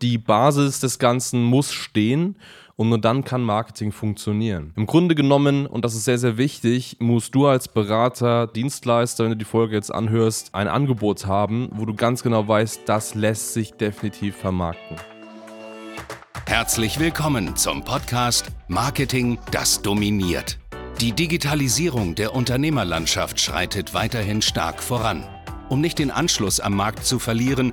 Die Basis des Ganzen muss stehen und nur dann kann Marketing funktionieren. Im Grunde genommen, und das ist sehr, sehr wichtig, musst du als Berater, Dienstleister, wenn du die Folge jetzt anhörst, ein Angebot haben, wo du ganz genau weißt, das lässt sich definitiv vermarkten. Herzlich willkommen zum Podcast Marketing, das dominiert. Die Digitalisierung der Unternehmerlandschaft schreitet weiterhin stark voran. Um nicht den Anschluss am Markt zu verlieren,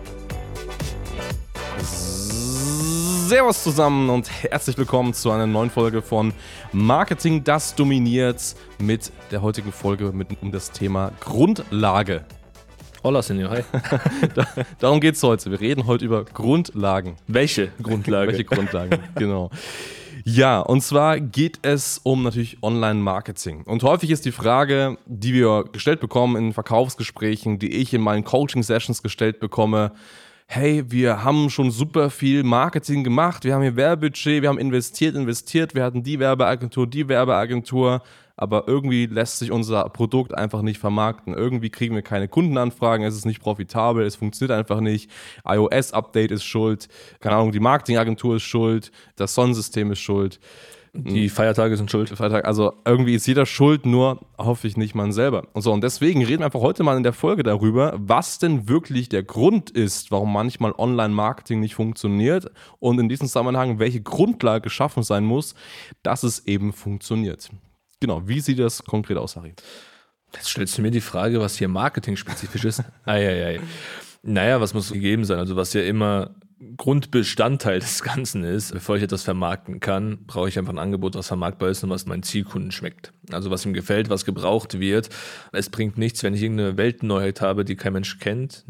Servus zusammen und herzlich willkommen zu einer neuen Folge von Marketing, das dominiert mit der heutigen Folge mit, um das Thema Grundlage. Hola, Senor, hi. Darum geht es heute. Wir reden heute über Grundlagen. Welche Grundlage? Welche Grundlagen, genau. Ja, und zwar geht es um natürlich Online-Marketing. Und häufig ist die Frage, die wir gestellt bekommen in Verkaufsgesprächen, die ich in meinen Coaching-Sessions gestellt bekomme, hey, wir haben schon super viel Marketing gemacht, wir haben hier Werbebudget, wir haben investiert, investiert, wir hatten die Werbeagentur, die Werbeagentur, aber irgendwie lässt sich unser Produkt einfach nicht vermarkten. Irgendwie kriegen wir keine Kundenanfragen, es ist nicht profitabel, es funktioniert einfach nicht. iOS-Update ist schuld, keine Ahnung, die Marketingagentur ist schuld, das Sonnensystem ist schuld. Die Feiertage sind schuld. Feiertag, also irgendwie ist jeder schuld, nur hoffe ich nicht man selber. Und so, und deswegen reden wir einfach heute mal in der Folge darüber, was denn wirklich der Grund ist, warum manchmal Online-Marketing nicht funktioniert und in diesem Zusammenhang, welche Grundlage geschaffen sein muss, dass es eben funktioniert. Genau, wie sieht das konkret aus, Harry? Jetzt stellst du mir die Frage, was hier marketing-spezifisch ist. Eieiei. Naja, was muss gegeben sein? Also, was ja immer Grundbestandteil des Ganzen ist, bevor ich etwas vermarkten kann, brauche ich einfach ein Angebot, was vermarktbar ist und was meinen Zielkunden schmeckt. Also was ihm gefällt, was gebraucht wird. Es bringt nichts, wenn ich irgendeine Weltneuheit habe, die kein Mensch kennt,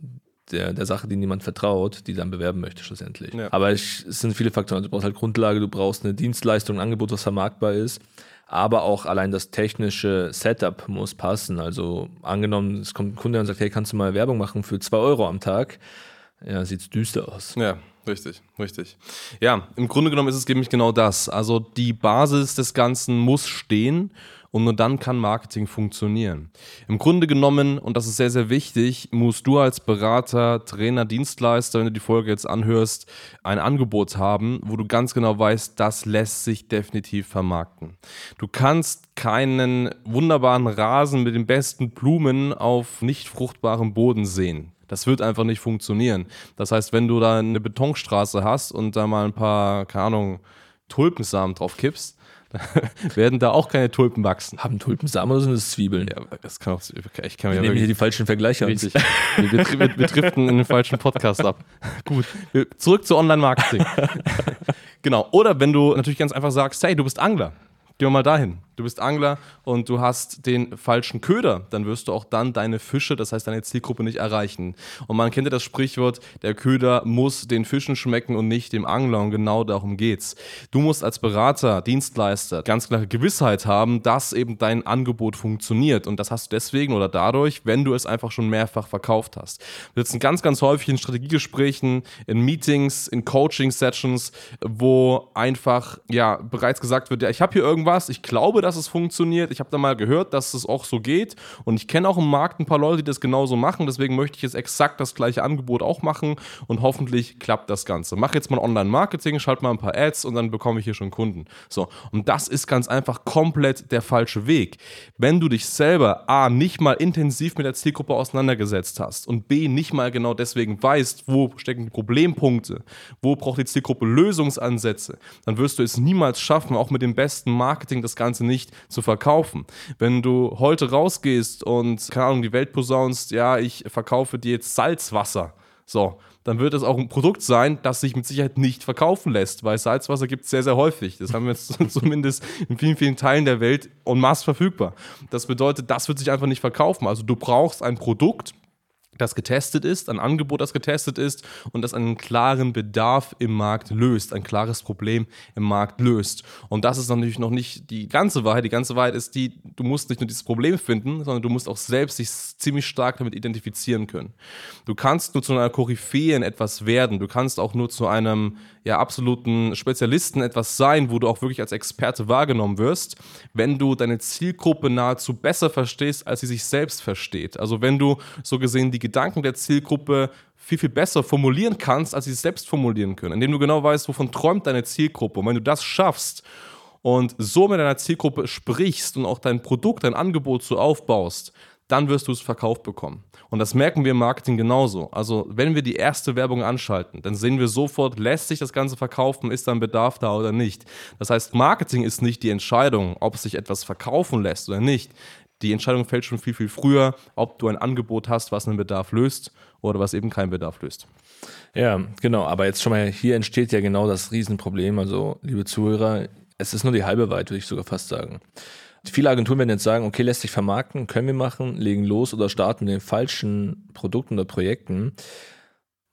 der, der Sache, die niemand vertraut, die dann bewerben möchte schlussendlich. Ja. Aber ich, es sind viele Faktoren. Du brauchst halt Grundlage, du brauchst eine Dienstleistung, ein Angebot, was vermarktbar ist. Aber auch allein das technische Setup muss passen. Also angenommen, es kommt ein Kunde und sagt, hey, kannst du mal Werbung machen für zwei Euro am Tag? Ja, sieht düster aus. Ja, richtig, richtig. Ja, im Grunde genommen ist es nämlich genau das. Also die Basis des Ganzen muss stehen und nur dann kann Marketing funktionieren. Im Grunde genommen, und das ist sehr, sehr wichtig, musst du als Berater, Trainer, Dienstleister, wenn du die Folge jetzt anhörst, ein Angebot haben, wo du ganz genau weißt, das lässt sich definitiv vermarkten. Du kannst keinen wunderbaren Rasen mit den besten Blumen auf nicht fruchtbarem Boden sehen. Das wird einfach nicht funktionieren. Das heißt, wenn du da eine Betonstraße hast und da mal ein paar, keine Ahnung, Tulpensamen drauf kippst, werden da auch keine Tulpen wachsen. Haben Tulpensamen oder sind das Zwiebeln? Ja, das kann auch, ich kann wir nehmen hier die falschen Vergleiche an sich. Wir, wir, wir, wir driften in den falschen Podcast ab. Gut, zurück zu Online-Marketing. genau, oder wenn du natürlich ganz einfach sagst, hey, du bist Angler. Wir mal dahin. Du bist Angler und du hast den falschen Köder, dann wirst du auch dann deine Fische, das heißt deine Zielgruppe nicht erreichen. Und man kennt ja das Sprichwort, der Köder muss den Fischen schmecken und nicht dem Angler und genau darum geht's. Du musst als Berater, Dienstleister ganz klare Gewissheit haben, dass eben dein Angebot funktioniert und das hast du deswegen oder dadurch, wenn du es einfach schon mehrfach verkauft hast. Wir sitzen ganz, ganz häufig in Strategiegesprächen, in Meetings, in Coaching-Sessions, wo einfach ja bereits gesagt wird, ja, ich habe hier irgendwas, ich glaube, dass es funktioniert. Ich habe da mal gehört, dass es auch so geht. Und ich kenne auch im Markt ein paar Leute, die das genauso machen. Deswegen möchte ich jetzt exakt das gleiche Angebot auch machen. Und hoffentlich klappt das Ganze. Mach jetzt mal Online-Marketing, schalt mal ein paar Ads und dann bekomme ich hier schon Kunden. So. Und das ist ganz einfach komplett der falsche Weg. Wenn du dich selber A, nicht mal intensiv mit der Zielgruppe auseinandergesetzt hast und B, nicht mal genau deswegen weißt, wo stecken die Problempunkte, wo braucht die Zielgruppe Lösungsansätze, dann wirst du es niemals schaffen, auch mit dem besten Marketing das Ganze nicht nicht zu verkaufen. Wenn du heute rausgehst und, keine Ahnung, die Welt posaunst, ja, ich verkaufe dir jetzt Salzwasser. So, dann wird es auch ein Produkt sein, das sich mit Sicherheit nicht verkaufen lässt, weil Salzwasser gibt es sehr, sehr häufig. Das haben wir jetzt zumindest in vielen, vielen Teilen der Welt en masse verfügbar. Das bedeutet, das wird sich einfach nicht verkaufen. Also du brauchst ein Produkt, das getestet ist, ein Angebot, das getestet ist und das einen klaren Bedarf im Markt löst, ein klares Problem im Markt löst. Und das ist natürlich noch nicht die ganze Wahrheit. Die ganze Wahrheit ist die, du musst nicht nur dieses Problem finden, sondern du musst auch selbst dich ziemlich stark damit identifizieren können. Du kannst nur zu einer Koryphäe in etwas werden. Du kannst auch nur zu einem ja, absoluten Spezialisten etwas sein, wo du auch wirklich als Experte wahrgenommen wirst, wenn du deine Zielgruppe nahezu besser verstehst, als sie sich selbst versteht. Also wenn du so gesehen die Gedanken der Zielgruppe viel, viel besser formulieren kannst, als sie es selbst formulieren können. Indem du genau weißt, wovon träumt deine Zielgruppe. Und wenn du das schaffst und so mit deiner Zielgruppe sprichst und auch dein Produkt, dein Angebot so aufbaust, dann wirst du es verkauft bekommen. Und das merken wir im Marketing genauso. Also, wenn wir die erste Werbung anschalten, dann sehen wir sofort, lässt sich das Ganze verkaufen, ist da ein Bedarf da oder nicht. Das heißt, Marketing ist nicht die Entscheidung, ob sich etwas verkaufen lässt oder nicht. Die Entscheidung fällt schon viel, viel früher, ob du ein Angebot hast, was einen Bedarf löst oder was eben keinen Bedarf löst. Ja, genau. Aber jetzt schon mal, hier entsteht ja genau das Riesenproblem. Also, liebe Zuhörer, es ist nur die halbe Wahrheit, würde ich sogar fast sagen. Viele Agenturen werden jetzt sagen, okay, lässt sich vermarkten, können wir machen, legen los oder starten mit den falschen Produkten oder Projekten.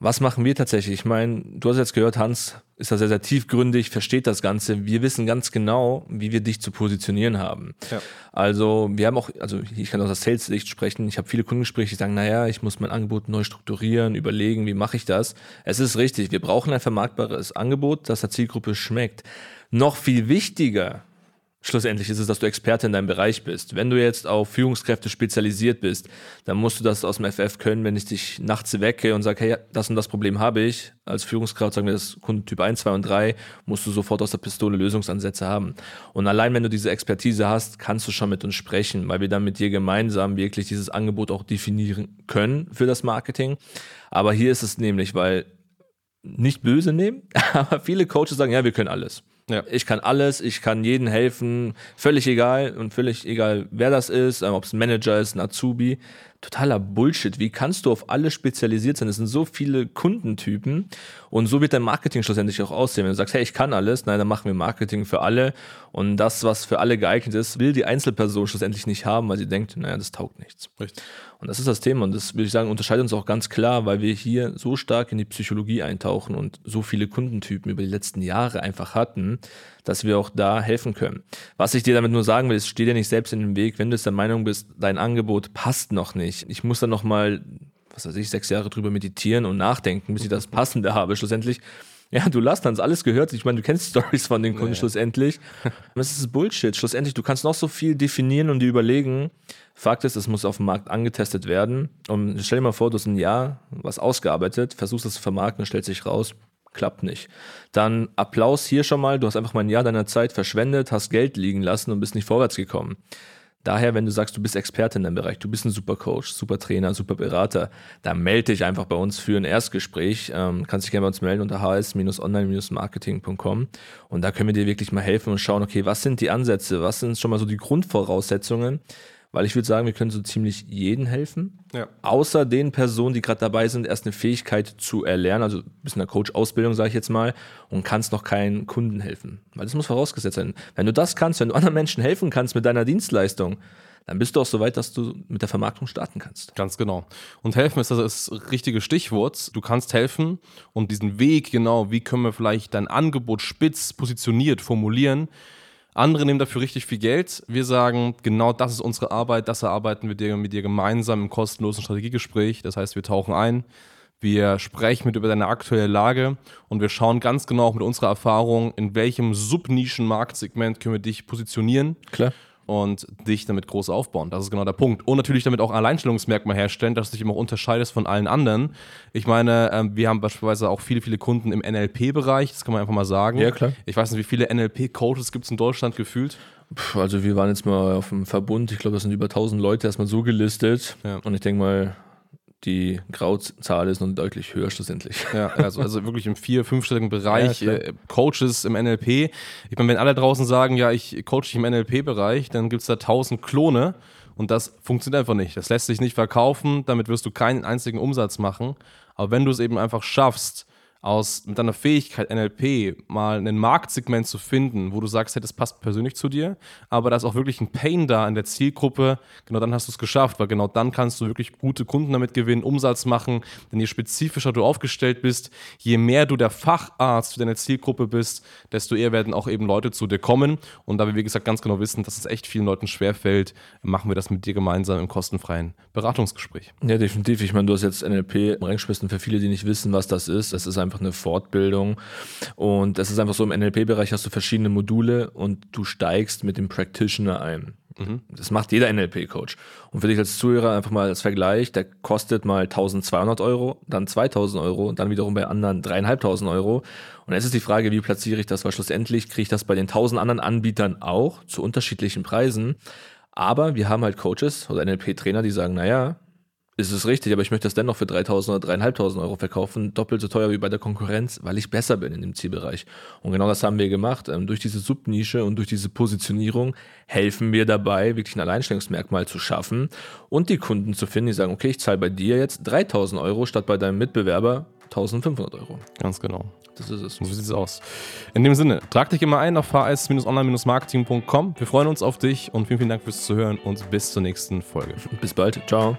Was machen wir tatsächlich? Ich meine, du hast jetzt gehört, Hans ist da sehr, sehr tiefgründig, versteht das Ganze. Wir wissen ganz genau, wie wir dich zu positionieren haben. Ja. Also wir haben auch, also ich kann aus der Sales-Sicht sprechen, ich habe viele Kundengespräche, die sagen, naja, ich muss mein Angebot neu strukturieren, überlegen, wie mache ich das. Es ist richtig, wir brauchen ein vermarktbares Angebot, das der Zielgruppe schmeckt. Noch viel wichtiger Schlussendlich ist es, dass du Experte in deinem Bereich bist. Wenn du jetzt auf Führungskräfte spezialisiert bist, dann musst du das aus dem FF können, wenn ich dich nachts wecke und sage, hey, das und das Problem habe ich. Als Führungskraft, sagen wir das Kundentyp 1, 2 und 3, musst du sofort aus der Pistole Lösungsansätze haben. Und allein wenn du diese Expertise hast, kannst du schon mit uns sprechen, weil wir dann mit dir gemeinsam wirklich dieses Angebot auch definieren können für das Marketing. Aber hier ist es nämlich, weil nicht böse nehmen, aber viele Coaches sagen, ja, wir können alles. Ja. Ich kann alles, ich kann jedem helfen, völlig egal und völlig egal, wer das ist, ob es ein Manager ist, ein Azubi totaler Bullshit. Wie kannst du auf alle spezialisiert sein? Es sind so viele Kundentypen und so wird dein Marketing schlussendlich auch aussehen. Wenn du sagst, hey, ich kann alles, nein, dann machen wir Marketing für alle und das, was für alle geeignet ist, will die Einzelperson schlussendlich nicht haben, weil sie denkt, naja, das taugt nichts. Richtig. Und das ist das Thema und das würde ich sagen, unterscheidet uns auch ganz klar, weil wir hier so stark in die Psychologie eintauchen und so viele Kundentypen über die letzten Jahre einfach hatten, dass wir auch da helfen können. Was ich dir damit nur sagen will, ist, steh dir nicht selbst in den Weg, wenn du es der Meinung bist, dein Angebot passt noch nicht. Ich muss dann noch mal, was weiß ich, sechs Jahre drüber meditieren und nachdenken, bis ich das Passende habe. Schlussendlich ja, du hast dann alles gehört. Ich meine, du kennst Stories von den Kunden ja. schlussendlich. Das ist Bullshit. Schlussendlich, du kannst noch so viel definieren und dir überlegen. Fakt ist, es muss auf dem Markt angetestet werden. Und stell dir mal vor, du hast ein Jahr was ausgearbeitet, versuchst es zu vermarkten, stellt sich raus, klappt nicht. Dann Applaus hier schon mal, du hast einfach mal ein Jahr deiner Zeit verschwendet, hast Geld liegen lassen und bist nicht vorwärts gekommen. Daher, wenn du sagst, du bist Experte in deinem Bereich, du bist ein super Coach, super Trainer, super Berater, dann melde dich einfach bei uns für ein Erstgespräch. Ähm, kannst dich gerne bei uns melden unter hs-online-marketing.com und da können wir dir wirklich mal helfen und schauen, okay, was sind die Ansätze, was sind schon mal so die Grundvoraussetzungen, weil ich würde sagen, wir können so ziemlich jeden helfen. Ja. Außer den Personen, die gerade dabei sind, erst eine Fähigkeit zu erlernen, also ein bisschen eine Coach-Ausbildung, sage ich jetzt mal, und kannst noch keinen Kunden helfen. Weil das muss vorausgesetzt sein. Wenn du das kannst, wenn du anderen Menschen helfen kannst mit deiner Dienstleistung, dann bist du auch so weit, dass du mit der Vermarktung starten kannst. Ganz genau. Und helfen ist das, das richtige Stichwort. Du kannst helfen und diesen Weg, genau, wie können wir vielleicht dein Angebot spitz positioniert formulieren, andere nehmen dafür richtig viel Geld. Wir sagen, genau das ist unsere Arbeit, das erarbeiten wir dir, mit dir gemeinsam im kostenlosen Strategiegespräch. Das heißt, wir tauchen ein, wir sprechen mit über deine aktuelle Lage und wir schauen ganz genau mit unserer Erfahrung, in welchem Subnischen-Marktsegment können wir dich positionieren. Klar und dich damit groß aufbauen. Das ist genau der Punkt. Und natürlich damit auch ein Alleinstellungsmerkmal herstellen, dass du dich immer auch unterscheidest von allen anderen. Ich meine, ähm, wir haben beispielsweise auch viele, viele Kunden im NLP-Bereich, das kann man einfach mal sagen. Ja, klar. Ich weiß nicht, wie viele NLP-Coaches gibt es in Deutschland gefühlt? Also wir waren jetzt mal auf dem Verbund, ich glaube, das sind über 1000 Leute erstmal so gelistet. Ja. Und ich denke mal, die Grauzahl ist noch deutlich höher schlussendlich. Ja, also, also wirklich im vier-, fünfstelligen Bereich, ja, äh, Coaches im NLP. Ich meine, wenn alle draußen sagen, ja, ich coache dich im NLP-Bereich, dann gibt es da tausend Klone und das funktioniert einfach nicht. Das lässt sich nicht verkaufen, damit wirst du keinen einzigen Umsatz machen. Aber wenn du es eben einfach schaffst, aus mit deiner Fähigkeit NLP mal ein Marktsegment zu finden, wo du sagst, hey, das passt persönlich zu dir, aber da ist auch wirklich ein Pain da in der Zielgruppe, genau dann hast du es geschafft, weil genau dann kannst du wirklich gute Kunden damit gewinnen, Umsatz machen, denn je spezifischer du aufgestellt bist, je mehr du der Facharzt für deine Zielgruppe bist, desto eher werden auch eben Leute zu dir kommen und da wir, wie gesagt, ganz genau wissen, dass es echt vielen Leuten schwerfällt, machen wir das mit dir gemeinsam im kostenfreien Beratungsgespräch. Ja, definitiv. Ich meine, du hast jetzt NLP reingeschmissen für viele, die nicht wissen, was das ist. Das ist einfach einfach eine Fortbildung. Und es ist einfach so, im NLP-Bereich hast du verschiedene Module und du steigst mit dem Practitioner ein. Mhm. Das macht jeder NLP-Coach. Und für dich als Zuhörer einfach mal als Vergleich, der kostet mal 1200 Euro, dann 2000 Euro, dann wiederum bei anderen 3500 Euro. Und jetzt ist die Frage, wie platziere ich das, weil schlussendlich kriege ich das bei den 1000 anderen Anbietern auch zu unterschiedlichen Preisen. Aber wir haben halt Coaches oder NLP-Trainer, die sagen, naja, ist es richtig, aber ich möchte das dennoch für 3.000 oder 3.500 Euro verkaufen, doppelt so teuer wie bei der Konkurrenz, weil ich besser bin in dem Zielbereich. Und genau das haben wir gemacht. Ähm, durch diese Subnische und durch diese Positionierung helfen wir dabei, wirklich ein Alleinstellungsmerkmal zu schaffen und die Kunden zu finden, die sagen, okay, ich zahle bei dir jetzt 3.000 Euro statt bei deinem Mitbewerber 1.500 Euro. Ganz genau. Das ist es. So sieht es aus. In dem Sinne, trag dich immer ein auf hs-online-marketing.com. Wir freuen uns auf dich und vielen, vielen Dank fürs Zuhören und bis zur nächsten Folge. Bis bald. Ciao.